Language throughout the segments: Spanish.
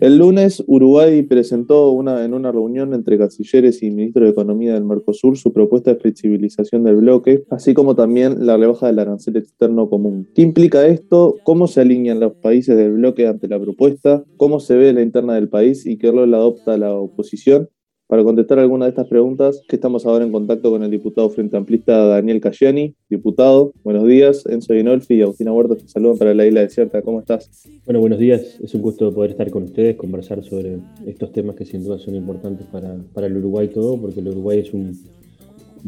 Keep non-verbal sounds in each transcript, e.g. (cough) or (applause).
El lunes, Uruguay presentó una, en una reunión entre cancilleres y ministros de Economía del Mercosur su propuesta de flexibilización del bloque, así como también la rebaja del arancel externo común. ¿Qué implica esto? ¿Cómo se alinean los países del bloque ante la propuesta? ¿Cómo se ve la interna del país y qué rol adopta la oposición? Para contestar alguna de estas preguntas, que estamos ahora en contacto con el diputado Frente Amplista Daniel Cayani. Diputado, buenos días. Enzo Dinolfi y Agustina Huerta te saludan para la Isla Desierta. ¿Cómo estás? Bueno, buenos días. Es un gusto poder estar con ustedes, conversar sobre estos temas que sin duda son importantes para, para el Uruguay todo, porque el Uruguay es un,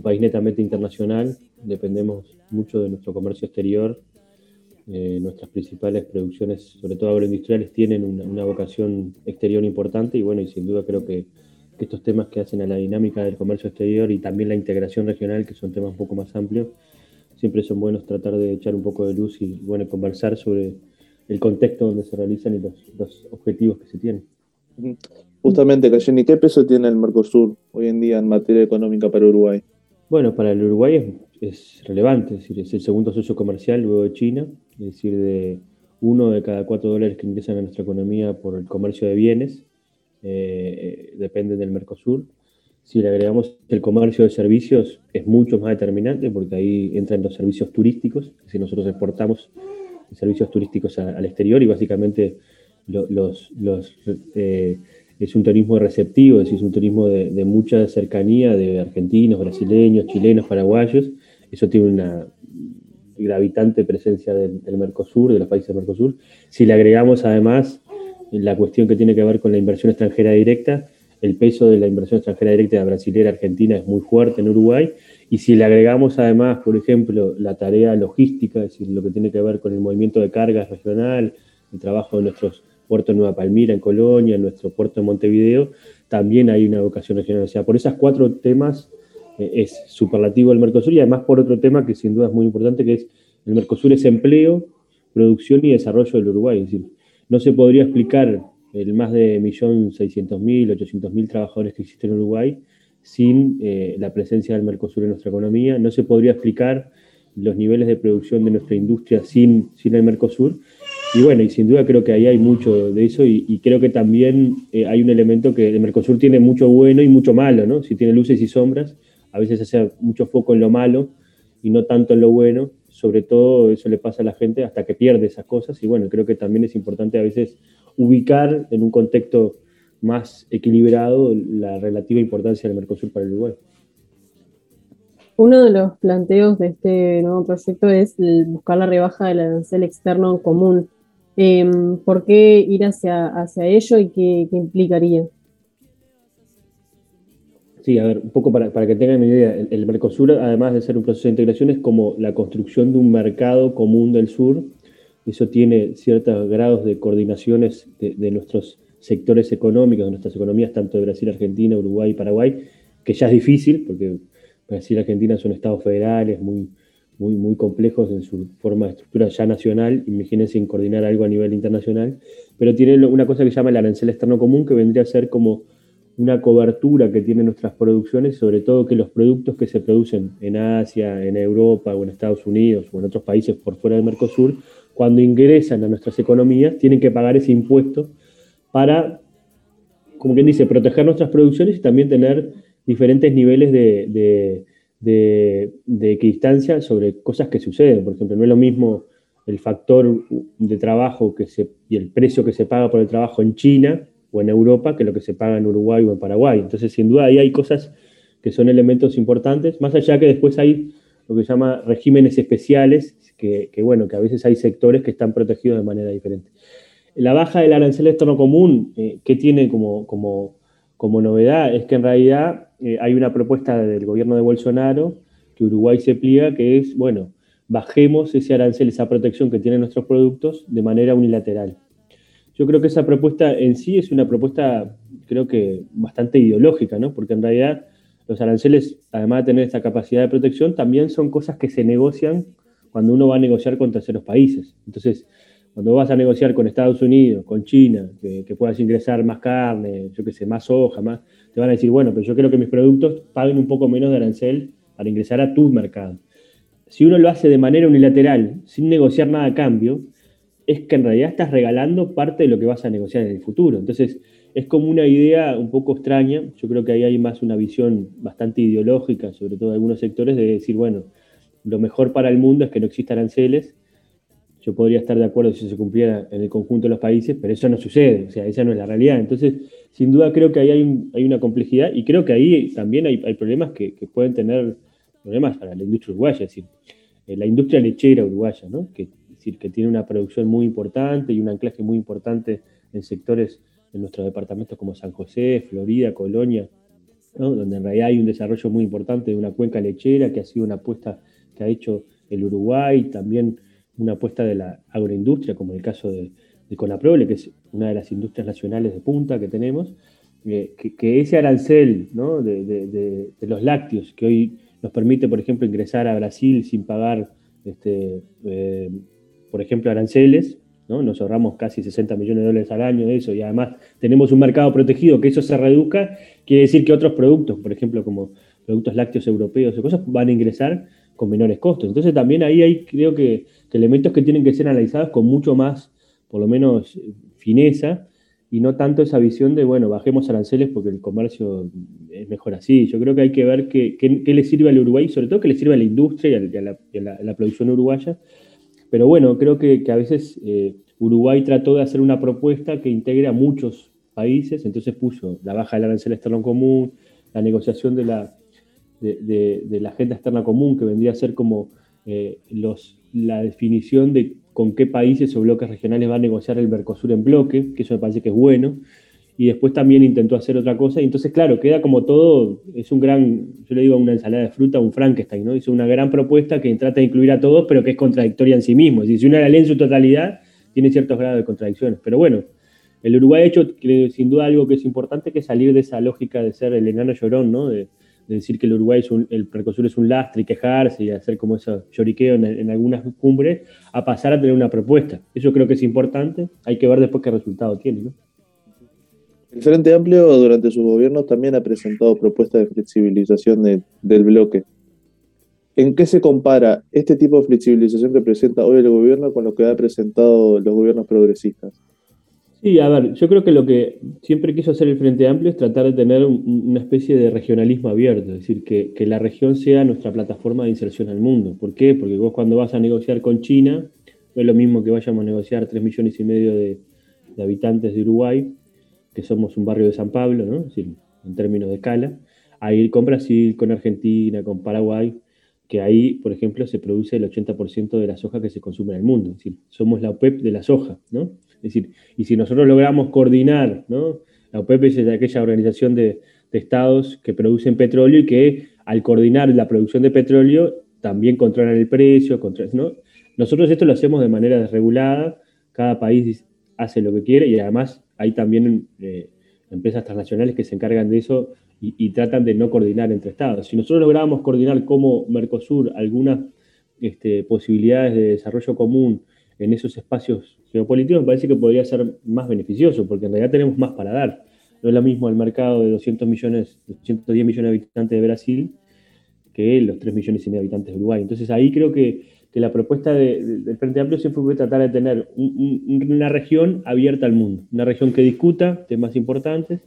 país netamente internacional. Dependemos mucho de nuestro comercio exterior. Eh, nuestras principales producciones, sobre todo agroindustriales, tienen una, una vocación exterior importante y bueno, y sin duda creo que que estos temas que hacen a la dinámica del comercio exterior y también la integración regional, que son temas un poco más amplios, siempre son buenos tratar de echar un poco de luz y bueno, conversar sobre el contexto donde se realizan y los, objetivos que se tienen. Justamente, Cayeni, ¿qué peso tiene el Mercosur hoy en día en materia económica para Uruguay? Bueno, para el Uruguay es, relevante, es decir, es el segundo socio comercial luego de China, es decir, de uno de cada cuatro dólares que ingresan a nuestra economía por el comercio de bienes, eh, depende del Mercosur. Si le agregamos el comercio de servicios, es mucho más determinante porque ahí entran los servicios turísticos. Si nosotros exportamos servicios turísticos al exterior y básicamente eh, es un turismo receptivo, es decir, es un turismo de, mucha cercanía de argentinos, brasileños, chilenos, paraguayos. Eso tiene una gravitante presencia del Mercosur, de los países del Mercosur. Si le agregamos además la cuestión que tiene que ver con la inversión extranjera directa, el peso de la inversión extranjera directa brasilera argentina es muy fuerte en Uruguay. Y si le agregamos además, por ejemplo, la tarea logística, es decir, lo que tiene que ver con el movimiento de cargas regional, el trabajo de nuestros puertos Nueva Palmira en Colonia, en nuestro puerto de Montevideo, también hay una vocación regional. O sea, por esos cuatro temas eh, es superlativo el Mercosur y además por otro tema que sin duda es muy importante, que es el Mercosur es empleo, producción y desarrollo del Uruguay. Es decir, no se podría explicar el más de 1.600.000, 800.000 trabajadores que existen en Uruguay sin eh, la presencia del Mercosur en nuestra economía. No se podría explicar los niveles de producción de nuestra industria sin, sin el Mercosur. Y bueno, y sin duda creo que ahí hay mucho de eso y, creo que también eh, hay un elemento que el Mercosur tiene mucho bueno y mucho malo, ¿no? Si tiene luces y sombras, a veces hace mucho foco en lo malo y no tanto en lo bueno sobre todo eso le pasa a la gente hasta que pierde esas cosas y bueno, creo que también es importante a veces ubicar en un contexto más equilibrado la relativa importancia del Mercosur para el Uruguay. Uno de los planteos de este nuevo proyecto es buscar la rebaja del arancel externo común. Em, ¿Por qué ir hacia, hacia ello y qué, qué implicaría? Sí, a ver, un poco para, que tengan una idea, el, Mercosur, además de ser un proceso de integración, es como la construcción de un mercado común del sur. Eso tiene ciertos grados de coordinaciones de, nuestros sectores económicos, de nuestras economías, tanto de Brasil, Argentina, Uruguay y Paraguay, que ya es difícil, porque Brasil y Argentina son estados federales muy, muy, muy complejos en su forma de estructura ya nacional, imagínense en coordinar algo a nivel internacional, pero tiene una cosa que se llama el arancel externo común, que vendría a ser como una cobertura que tienen nuestras producciones, sobre todo que los productos que se producen en Asia, en Europa o en Estados Unidos o en otros países por fuera del Mercosur, cuando ingresan a nuestras economías, tienen que pagar ese impuesto para, como quien dice, proteger nuestras producciones y también tener diferentes niveles de, de, equidistancia sobre cosas que suceden. Por ejemplo, no es lo mismo el factor de trabajo que se, y el precio que se paga por el trabajo en China o en Europa que lo que se paga en Uruguay o en Paraguay. Entonces, sin duda, ahí hay cosas que son elementos importantes, más allá que después hay lo que se llama regímenes especiales, que, bueno, que a veces hay sectores que están protegidos de manera diferente. La baja del arancel externo común, eh, que tiene como, como, como, novedad? Es que en realidad eh, hay una propuesta del gobierno de Bolsonaro que Uruguay se pliega, que es, bueno, bajemos ese arancel, esa protección que tienen nuestros productos de manera unilateral. Yo creo que esa propuesta en sí es una propuesta, creo que bastante ideológica, ¿no? Porque en realidad los aranceles, además de tener esta capacidad de protección, también son cosas que se negocian cuando uno va a negociar con terceros países. Entonces, cuando vas a negociar con Estados Unidos, con China, que, puedas ingresar más carne, yo qué sé, más soja, más, te van a decir, bueno, pero yo quiero que mis productos paguen un poco menos de arancel para ingresar a tu mercado. Si uno lo hace de manera unilateral, sin negociar nada a cambio, es que en realidad estás regalando parte de lo que vas a negociar en el futuro. Entonces, es como una idea un poco extraña. Yo creo que ahí hay más una visión bastante ideológica, sobre todo de algunos sectores, de decir, bueno, lo mejor para el mundo es que no existan aranceles. Yo podría estar de acuerdo si se cumpliera en el conjunto de los países, pero eso no sucede, o sea, esa no es la realidad. Entonces, sin duda creo que ahí hay, una complejidad y creo que ahí también hay, problemas que, pueden tener problemas para la industria uruguaya, es decir, eh, la industria lechera uruguaya, ¿no? que, decir, que tiene una producción muy importante y un anclaje muy importante en sectores en nuestros departamentos como San José, Florida, Colonia, donde en realidad hay un desarrollo muy importante de una cuenca lechera que ha sido una apuesta que ha hecho el Uruguay, también una apuesta de la agroindustria, como en el caso de, de Conaprole, que es una de las industrias nacionales de punta que tenemos, eh, que, ese arancel de, los lácteos, que hoy nos permite, por ejemplo, ingresar a Brasil sin pagar, este, eh, por ejemplo, aranceles, ¿no? nos ahorramos casi 60 millones de dólares al año de eso, y además tenemos un mercado protegido, que eso se reduzca, quiere decir que otros productos, por ejemplo, como productos lácteos europeos o cosas, van a ingresar con menores costos. Entonces también ahí hay, creo que, elementos que tienen que ser analizados con mucho más, por lo menos, fineza, y no tanto esa visión de, bueno, bajemos aranceles porque el comercio es mejor así. Yo creo que hay que ver qué, le sirve al Uruguay, sobre todo qué le sirve a la industria y a, la, producción uruguaya. Pero bueno, creo que, a veces eh, Uruguay trató de hacer una propuesta que integre a muchos países, entonces puso la baja del arancel externo común, la negociación de la, de, la agenda externa común, que vendría a ser como eh, los, la definición de con qué países o bloques regionales va a negociar el Mercosur en bloque, que eso me parece que es bueno. Y después también intentó hacer otra cosa. Y entonces, claro, queda como todo, es un gran, yo le digo una ensalada de fruta, un Frankenstein, ¿no? Hizo una gran propuesta que trata de incluir a todos, pero que es contradictoria en sí mismo. Es decir, si uno la lee en su totalidad, tiene ciertos grados de contradicciones. Pero bueno, el Uruguay ha hecho sin duda algo que es importante, que es salir de esa lógica de ser el enano llorón, ¿no? De, de decir que el Uruguay es un, el Mercosur es un lastre y quejarse y hacer como ese lloriqueo en, algunas cumbres, a pasar a tener una propuesta. Eso creo que es importante. Hay que ver después qué resultado tiene. ¿no? El Frente Amplio durante su gobierno también ha presentado propuestas de flexibilización del bloque. ¿En qué se compara este tipo de flexibilización que presenta hoy el gobierno con lo que ha presentado los gobiernos progresistas? Sí, a ver, yo creo que lo que siempre quiso hacer el Frente Amplio es tratar de tener una especie de regionalismo abierto, es decir, que, la región sea nuestra plataforma de inserción al mundo. ¿Por qué? Porque vos cuando vas a negociar con China, no es lo mismo que vayamos a negociar 3 millones y medio de, habitantes de Uruguay, que somos un barrio de San Pablo, ¿no? En términos de escala, a ir con Brasil, con Argentina, con Paraguay, que ahí, por ejemplo, se produce el 80% de la soja que se consume en el mundo. Es somos la OPEP de la soja, ¿no? Es decir, y si nosotros logramos coordinar, ¿no? La OPEP es aquella organización de, estados que producen petróleo y que al coordinar la producción de petróleo también controlan el precio. ¿no? Nosotros esto lo hacemos de manera desregulada, cada país hace lo que quiere y además hay también eh, empresas transnacionales que se encargan de eso y, tratan de no coordinar entre estados. Si nosotros logramos coordinar como Mercosur algunas este, posibilidades de desarrollo común en esos espacios geopolíticos, me parece que podría ser más beneficioso, porque en realidad tenemos más para dar. No es lo mismo el mercado de 200 millones, 210 millones de habitantes de Brasil que los 3 millones y medio de habitantes de Uruguay. Entonces ahí creo que, la propuesta del Frente Amplio siempre fue tratar de tener una región abierta al mundo, una región que discuta temas importantes,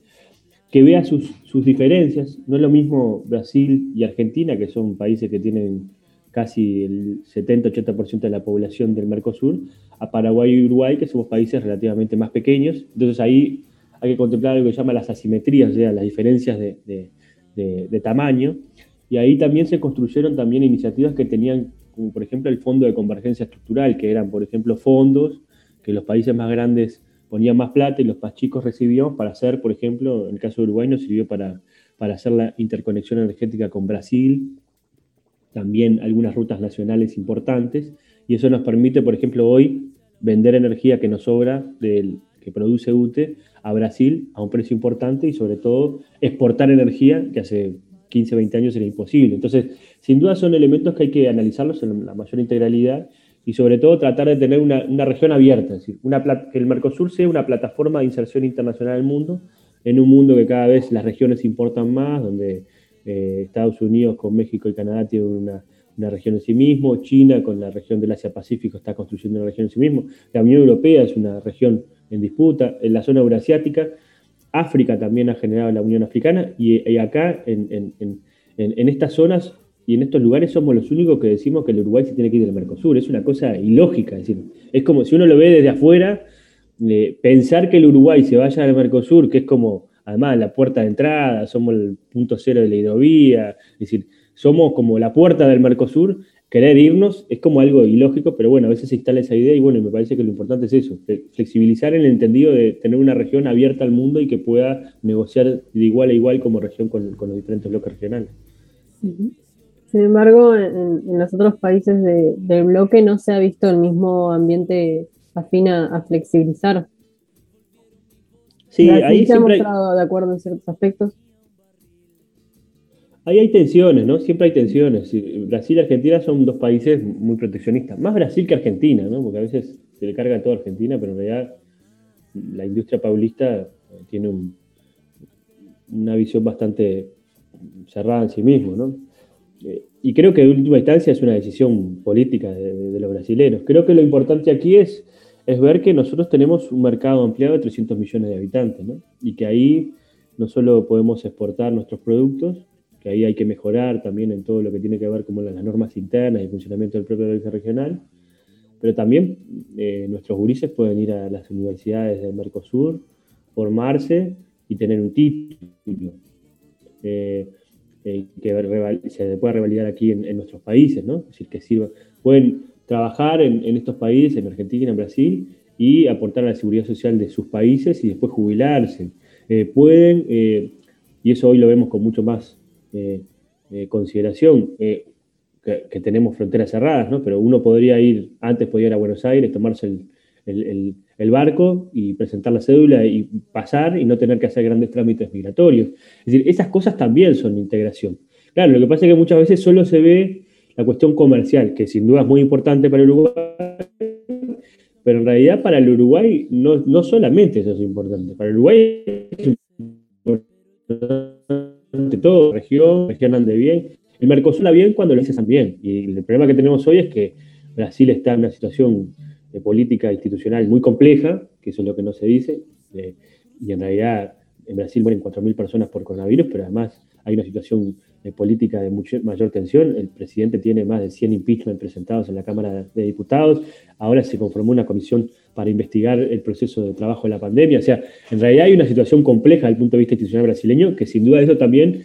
que vea sus, sus diferencias. No es lo mismo Brasil y Argentina, que son países que tienen casi el 70-80% de la población del Mercosur, a Paraguay y Uruguay, que somos países relativamente más pequeños. Entonces ahí hay que contemplar algo que se llama las asimetrías, o sea, las diferencias de, tamaño. Y ahí también se construyeron también iniciativas que tenían, como por ejemplo el Fondo de Convergencia Estructural, que eran, por ejemplo, fondos que los países más grandes ponían más plata y los más chicos recibíamos para hacer, por ejemplo, en el caso de Uruguay nos sirvió para, para hacer la interconexión energética con Brasil, también algunas rutas nacionales importantes, y eso nos permite, por ejemplo, hoy vender energía que nos sobra que produce UTE a Brasil a un precio importante y sobre todo exportar energía que hace 15, 20 años era imposible. Entonces, sin duda son elementos que hay que analizarlos en la mayor integralidad y sobre todo tratar de tener una, región abierta, es decir, una, que el Mercosur sea una plataforma de inserción internacional del mundo, en un mundo que cada vez las regiones importan más, donde eh, Estados Unidos con México y Canadá tienen una, una región en sí mismo, China con la región del Asia-Pacífico está construyendo una región en sí mismo, la Unión Europea es una región en disputa, en la zona euroasiática, África también ha generado la Unión Africana y, acá en, estas zonas y en estos lugares somos los únicos que decimos que el Uruguay se tiene que ir del Mercosur. Es una cosa ilógica, es decir, es como si uno lo ve desde afuera, eh, pensar que el Uruguay se vaya al Mercosur, que es como además la puerta de entrada, somos el punto cero de la hidrovía, es decir, somos como la puerta del Mercosur, querer irnos es como algo ilógico, pero bueno, a veces se instala esa idea y bueno, me parece que lo importante es eso, flexibilizar en el entendido de tener una región abierta al mundo y que pueda negociar de igual a igual como región con, los diferentes bloques regionales. Sin embargo, en, los otros países del bloque no se ha visto el mismo ambiente afín a, flexibilizar. Sí, ahí se ha mostrado de acuerdo en ciertos aspectos. Ahí hay tensiones, ¿no? Siempre hay tensiones. Brasil y Argentina son dos países muy proteccionistas. Más Brasil que Argentina, ¿no? Porque a veces se le carga a toda Argentina, pero en realidad la industria paulista tiene una visión bastante cerrada en sí mismo, ¿no? Eh, y creo que en última instancia es una decisión política de, los brasileños. Creo que lo importante aquí es, es ver que nosotros tenemos un mercado ampliado de 300 millones de habitantes, ¿no? Y que ahí no solo podemos exportar nuestros productos, que ahí hay que mejorar también en todo lo que tiene que ver con las normas internas y el funcionamiento del propio país regional, pero también eh, nuestros gurises pueden ir a las universidades del Mercosur, formarse y tener un título eh, eh, que se pueda revalidar aquí en, nuestros países, ¿no? Es decir, que sirva, pueden trabajar en, en estos países, en Argentina en Brasil, y aportar a la seguridad social de sus países y después jubilarse. pueden, y eso hoy lo vemos con mucho más consideración eh, que, tenemos fronteras cerradas, ¿no? Pero uno podría ir, antes podía ir a Buenos Aires, tomarse el, barco y presentar la cédula y pasar y no tener que hacer grandes trámites migratorios. Es decir, esas cosas también son integración. Claro, lo que pasa es que muchas veces solo se ve la cuestión comercial, que sin duda es muy importante para Uruguay, pero en realidad para el Uruguay no, no solamente eso es importante, para el Uruguay todo, región, región ande bien. El Mercosur anda bien cuando lo dices bien. Y el problema que tenemos hoy es que Brasil está en una situación de política institucional muy compleja, que eso es lo que no se dice, eh, y en realidad en Brasil mueren 4.000 personas por coronavirus, pero además hay una situación de política de mucho, mayor tensión. El presidente tiene más de 100 impeachment presentados en la Cámara de Diputados. Ahora se conformó una comisión para investigar el proceso de trabajo de la pandemia. O sea, en realidad hay una situación compleja desde el punto de vista institucional brasileño que sin duda eso también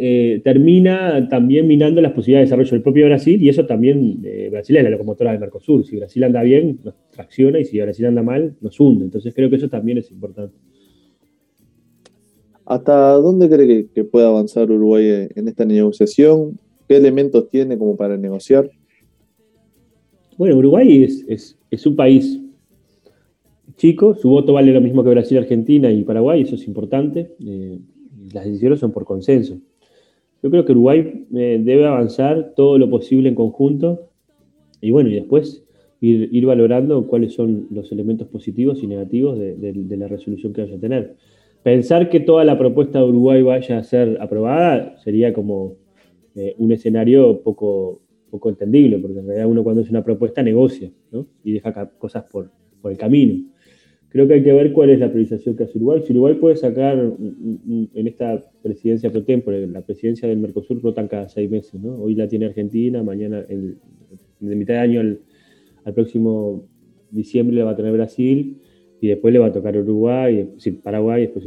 eh, termina también minando las posibilidades de desarrollo del propio Brasil y eso también eh, Brasil es la locomotora del Mercosur. Si Brasil anda bien, nos tracciona y si Brasil anda mal, nos hunde. Entonces creo que eso también es importante. ¿Hasta dónde cree que, puede avanzar Uruguay en esta negociación? ¿Qué elementos tiene como para negociar? Bueno, Uruguay es, un país chico, su voto vale lo mismo que Brasil, Argentina y Paraguay, eso es importante. Eh, las decisiones son por consenso. Yo creo que Uruguay eh, debe avanzar todo lo posible en conjunto y bueno, y después ir, valorando cuáles son los elementos positivos y negativos de, de la resolución que vaya a tener pensar que toda la propuesta de Uruguay vaya a ser aprobada sería como eh, un escenario poco, poco entendible, porque en realidad uno cuando hace una propuesta negocia y deja cosas por, el camino. Creo que hay que ver cuál es la priorización que hace Uruguay. Si Uruguay puede sacar en esta presidencia pro tempore, la presidencia del Mercosur rotan cada seis meses, ¿no? Hoy la tiene Argentina, mañana, el, de mitad de año al, próximo diciembre la va a tener Brasil y después le va a tocar Uruguay, sí, Paraguay, después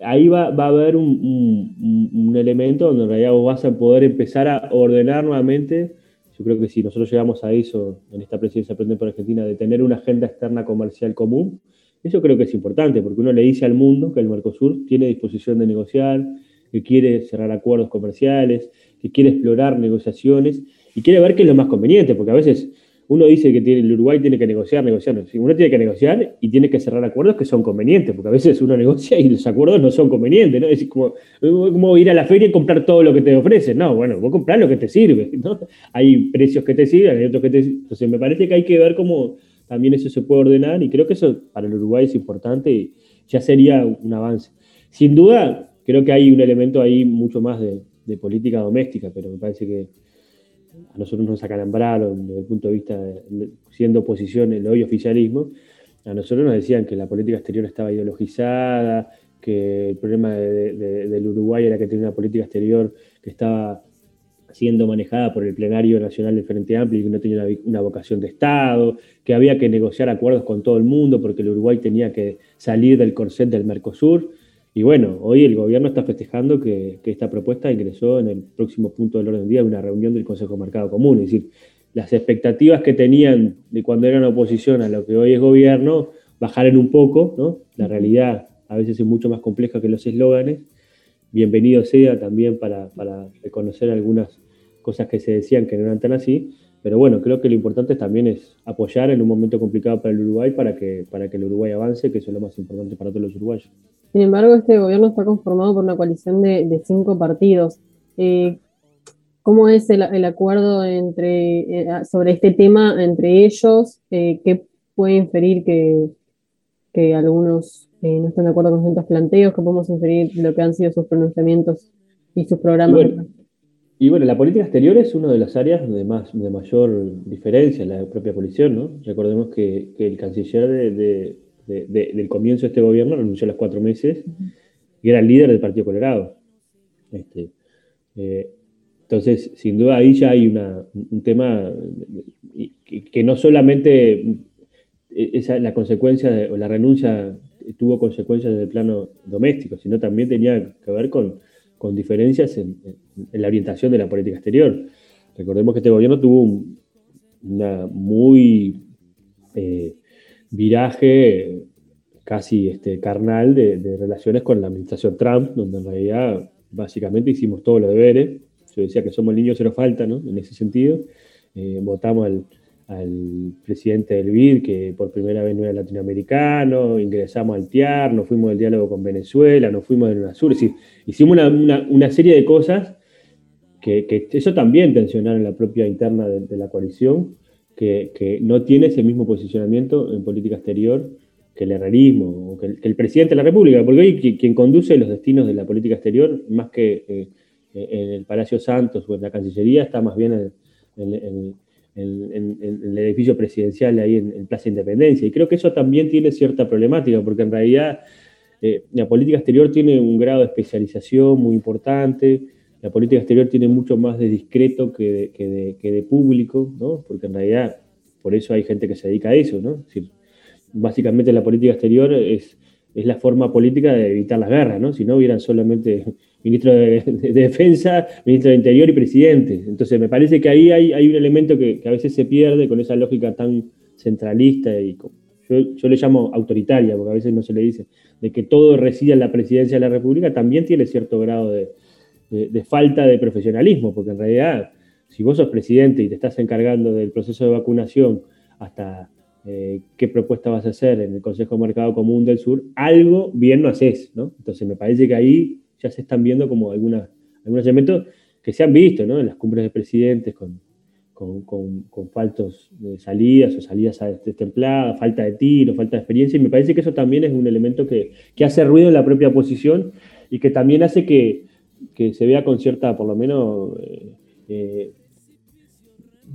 Ahí va, va a haber un, un, elemento donde en realidad vos vas a poder empezar a ordenar nuevamente. Yo creo que si nosotros llegamos a eso en esta presidencia Aprender por Argentina, de tener una agenda externa comercial común, eso creo que es importante, porque uno le dice al mundo que el Mercosur tiene disposición de negociar, que quiere cerrar acuerdos comerciales, que quiere explorar negociaciones y quiere ver qué es lo más conveniente, porque a veces uno dice que tiene, el Uruguay tiene que negociar, negociar. Uno tiene que negociar y tiene que cerrar acuerdos que son convenientes, porque a veces uno negocia y los acuerdos no son convenientes, ¿no? Es como, ir a la feria y comprar todo lo que te ofrecen. No, bueno, vos comprar lo que te sirve, ¿no? Hay precios que te sirven, hay otros que te Entonces, me parece que hay que ver cómo también eso se puede ordenar y creo que eso para el Uruguay es importante y ya sería un avance. Sin duda, creo que hay un elemento ahí mucho más de, de política doméstica, pero me parece que a nosotros nos acalambraron desde el punto de vista, de, siendo oposición el hoy oficialismo, a nosotros nos decían que la política exterior estaba ideologizada, que el problema del Uruguay era que tenía una política exterior que estaba siendo manejada por el plenario nacional del Frente Amplio y que no tenía una, vocación de Estado, que había que negociar acuerdos con todo el mundo porque el Uruguay tenía que salir del corset del Mercosur. Y bueno, hoy el gobierno está festejando que, esta propuesta ingresó en el próximo punto del orden del día de una reunión del Consejo Mercado Común. Es decir, las expectativas que tenían de cuando eran oposición a lo que hoy es gobierno bajaron un poco, ¿no? La realidad a veces es mucho más compleja que los eslóganes. Bienvenido sea también para, para reconocer algunas cosas que se decían que no eran tan así, pero bueno, creo que lo importante también es apoyar en un momento complicado para el Uruguay para que, para que el Uruguay avance, que eso es lo más importante para todos los uruguayos. Sin embargo, este gobierno está conformado por una coalición de, cinco partidos. Eh, ¿Cómo es el, acuerdo eh, sobre este tema entre ellos? Eh, ¿Qué puede inferir que, algunos no están de acuerdo con ciertos planteos? ¿Qué podemos inferir de lo que han sido sus pronunciamientos y sus programas? Y bueno, la política exterior es una de las áreas de, más, de mayor diferencia en la propia coalición, ¿no? Recordemos que, el canciller del comienzo de este gobierno renunció a los cuatro meses y era el líder del Partido Colorado. Este, eh, entonces, sin duda ahí ya hay un tema que, no solamente eh, esa, la consecuencia o la renuncia tuvo consecuencias en el plano doméstico, sino también tenía que ver con con diferencias en, la orientación de la política exterior. Recordemos que este gobierno tuvo un una muy viraje casi este, carnal de, relaciones con la administración Trump, donde en realidad básicamente hicimos todos los deberes. Yo decía que somos niños cero falta, ¿no? En ese sentido. Eh, votamos al, al presidente del BID, que por primera vez no era latinoamericano, ingresamos al TIAR, nos fuimos del diálogo con Venezuela, nos fuimos del UNASUR, es decir, hicimos una, serie de cosas que, eso también tensionaron en la propia interna de, la coalición, que, no tiene ese mismo posicionamiento en política exterior que el herrerismo, o que el, presidente de la República, porque hoy quien conduce los destinos de la política exterior, más que eh, en el Palacio Santos o en la Cancillería, está más bien en en, el edificio presidencial ahí en, Plaza Independencia. Y creo que eso también tiene cierta problemática, porque en realidad eh, la política exterior tiene un grado de especialización muy importante, la política exterior tiene mucho más de discreto que de, que de, público, ¿no? porque en realidad por eso hay gente que se dedica a eso. ¿no? básicamente la política exterior es, la forma política de evitar las guerras, ¿no? si no hubieran solamente (laughs) ministro de, Defensa, ministro de Interior y presidente. Entonces, me parece que ahí hay, un elemento que, a veces se pierde con esa lógica tan centralista y yo, le llamo autoritaria, porque a veces no se le dice, de que todo reside en la presidencia de la República, también tiene cierto grado de, falta de profesionalismo, porque en realidad, si vos sos presidente y te estás encargando del proceso de vacunación hasta eh, qué propuesta vas a hacer en el Consejo Mercado Común del Sur, algo bien no haces, ¿no? Entonces me parece que ahí ya se están viendo como algunos elementos que se han visto en las cumbres de presidentes con, con, faltos de salidas o salidas destempladas, falta de tiro, falta de experiencia, y me parece que eso también es un elemento que, hace ruido en la propia oposición y que también hace que, se vea con cierta, por lo menos, eh, eh,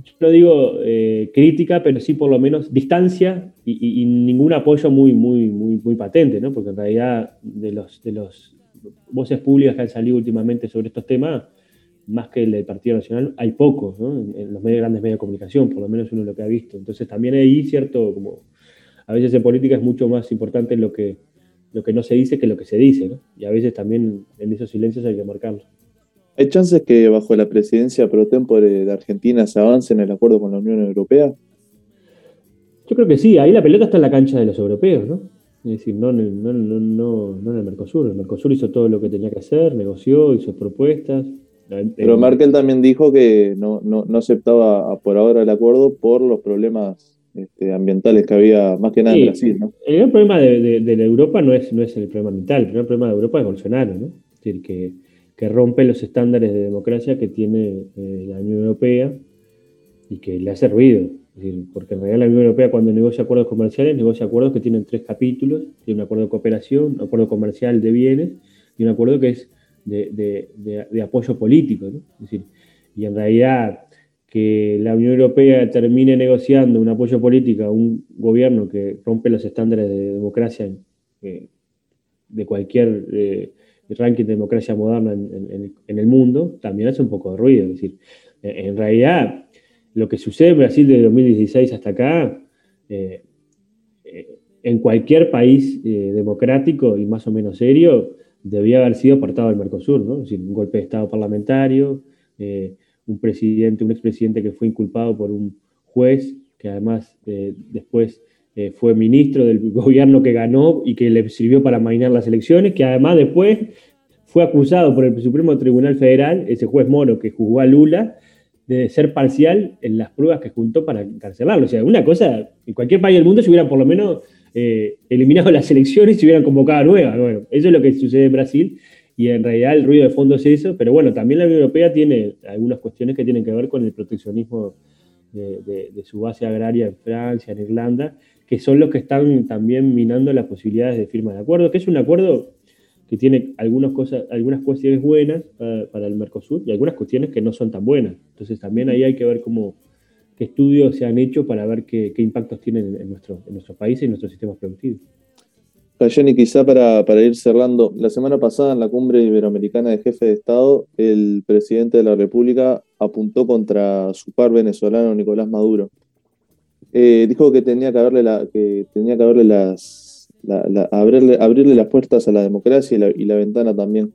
yo no digo eh, crítica, pero sí por lo menos distancia y, ningún apoyo muy, muy, muy, muy patente, ¿no? porque en realidad de los, de los voces públicas que han salido últimamente sobre estos temas, más que el del Partido Nacional, hay pocos, en, los medios, grandes medios de comunicación, por lo menos uno lo que ha visto. Entonces también ahí, cierto, como a veces en política es mucho más importante lo que, lo que no se dice que lo que se dice, Y a veces también en esos silencios hay que marcarlo. ¿Hay chances que bajo la presidencia pro tempore de Argentina se avance en el acuerdo con la Unión Europea? Yo creo que sí, ahí la pelota está en la cancha de los europeos, ¿no? Es decir, no en, el, no, no, en el Mercosur. El Mercosur hizo todo lo que tenía que hacer, negoció, hizo propuestas. Pero Merkel también dijo que no, aceptaba por ahora el acuerdo por los problemas este, ambientales que había más que nada en Brasil. ¿no? El gran problema de, de, Europa no es, no es el problema ambiental, el gran problema de Europa es Bolsonaro, ¿no? Es decir, que, que rompe los estándares de democracia que tiene eh, la Unión Europea y que le hace ruido porque en realidad la Unión Europea cuando negocia acuerdos comerciales, negocia acuerdos que tienen tres capítulos, tiene un acuerdo de cooperación, un acuerdo comercial de bienes y un acuerdo que es de, apoyo político. Es decir, y en realidad que la Unión Europea termine negociando un apoyo político a un gobierno que rompe los estándares de democracia eh, de cualquier eh, ranking de democracia moderna en, el mundo, también hace un poco de ruido. Es decir, en realidad, lo que sucede en Brasil desde 2016 hasta acá, eh, en cualquier país democrático y más o menos serio, debía haber sido apartado del Mercosur, ¿no? Es decir, un golpe de Estado parlamentario, un presidente, un expresidente que fue inculpado por un juez, que además eh, después eh, fue ministro del (laughs) gobierno que ganó y que le sirvió para mainar las elecciones, que además después fue acusado por el Supremo Tribunal Federal, ese juez Moro que juzgó a Lula, de ser parcial en las pruebas que juntó para encarcelarlo. O sea, una cosa, en cualquier país del mundo se hubieran por lo menos eh, eliminado las elecciones y se hubieran convocado nuevas. Bueno, eso es lo que sucede en Brasil y en realidad el ruido de fondo es eso, pero bueno, también la Unión Europea tiene algunas cuestiones que tienen que ver con el proteccionismo de, su base agraria en Francia, en Irlanda, que son los que están también minando las posibilidades de firma de acuerdo, que es un acuerdo que tiene algunas cosas, algunas cuestiones buenas para, el Mercosur y algunas cuestiones que no son tan buenas. Entonces también ahí hay que ver cómo qué estudios se han hecho para ver qué, impactos tienen en, nuestro, en nuestros países y en nuestros sistemas productivos. Jenny, quizá para, ir cerrando, la semana pasada en la cumbre iberoamericana de jefe de Estado, el presidente de la República apuntó contra su par venezolano Nicolás Maduro. Eh, dijo que tenía que haberle, la, que tenía que haberle las, abrirle, abrirle, las puertas a la democracia y la, ventana también.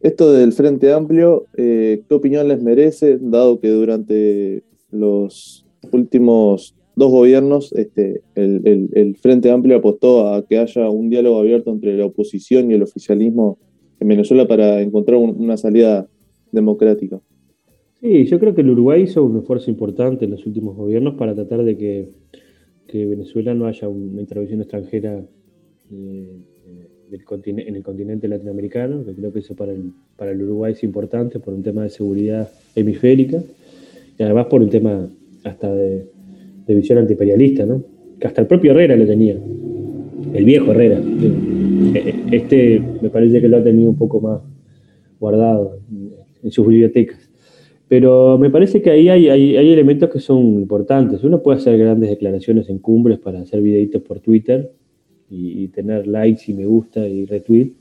Esto del Frente Amplio, eh, ¿qué opinión les merece, dado que durante los últimos dos gobiernos, este, el, Frente Amplio apostó a que haya un diálogo abierto entre la oposición y el oficialismo en Venezuela para encontrar una salida democrática. Sí, yo creo que el Uruguay hizo un esfuerzo importante en los últimos gobiernos para tratar de que, Venezuela no haya una intervención extranjera eh, en el continente latinoamericano, que creo que eso para el, para el Uruguay es importante por un tema de seguridad hemisférica y además por un tema hasta de, de visión antiimperialista, ¿no? que hasta el propio Herrera lo tenía, el viejo Herrera. Este me parece que lo ha tenido un poco más guardado en sus bibliotecas. Pero me parece que ahí hay, hay, elementos que son importantes. Uno puede hacer grandes declaraciones en cumbres para hacer videitos por Twitter y, tener likes y me gusta y retweet.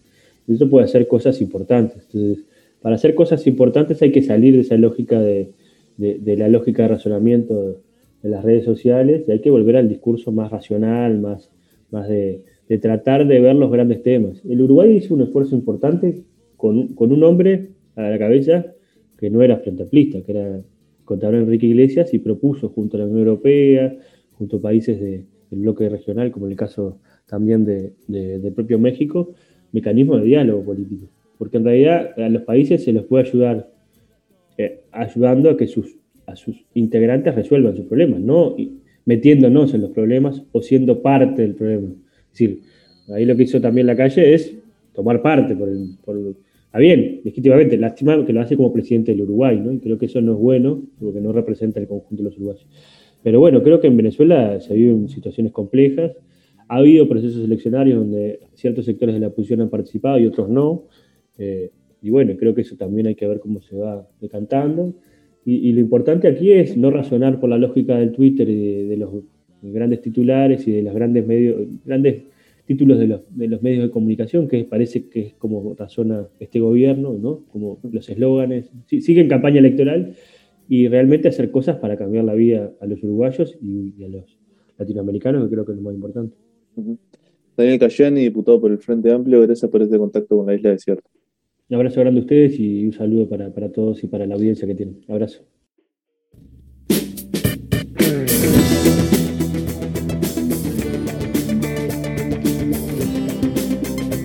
Eso puede hacer cosas importantes. Entonces, para hacer cosas importantes hay que salir de esa lógica de, de la lógica de razonamiento en las redes sociales y hay que volver al discurso más racional, más, más de, tratar de ver los grandes temas. El Uruguay hizo un esfuerzo importante con, con un hombre a la cabeza que no era frente que era contador Enrique Iglesias y propuso junto a la Unión Europea, junto a países del bloque regional, como en el caso también de, del propio México, mecanismos de diálogo político. Porque en realidad a los países se les puede ayudar eh, ayudando a que sus a sus integrantes resuelvan sus problemas, no metiéndonos en los problemas o siendo parte del problema. Es decir, ahí lo que hizo también la calle es tomar parte por el... Por, ah, bien, legítimamente, lástima que lo hace como presidente del Uruguay, ¿no? Y creo que eso no es bueno, porque no representa el conjunto de los uruguayos. Pero bueno, creo que en Venezuela se viven situaciones complejas. Ha habido procesos eleccionarios donde ciertos sectores de la oposición han participado y otros no. Eh, y bueno, creo que eso también hay que ver cómo se va decantando. Y, lo importante aquí es no razonar por la lógica del Twitter y de, los grandes titulares y de los grandes medios, grandes títulos de los, de los, medios de comunicación, que parece que es como razona este gobierno, ¿no? Como los eslóganes, siguen campaña electoral y realmente hacer cosas para cambiar la vida a los uruguayos y, a los latinoamericanos, que creo que es lo más importante. Daniel Cayani, diputado por el Frente Amplio, gracias por este contacto con la Isla Desierta. Un abrazo grande a ustedes y un saludo para, todos y para la audiencia que tienen. Abrazo.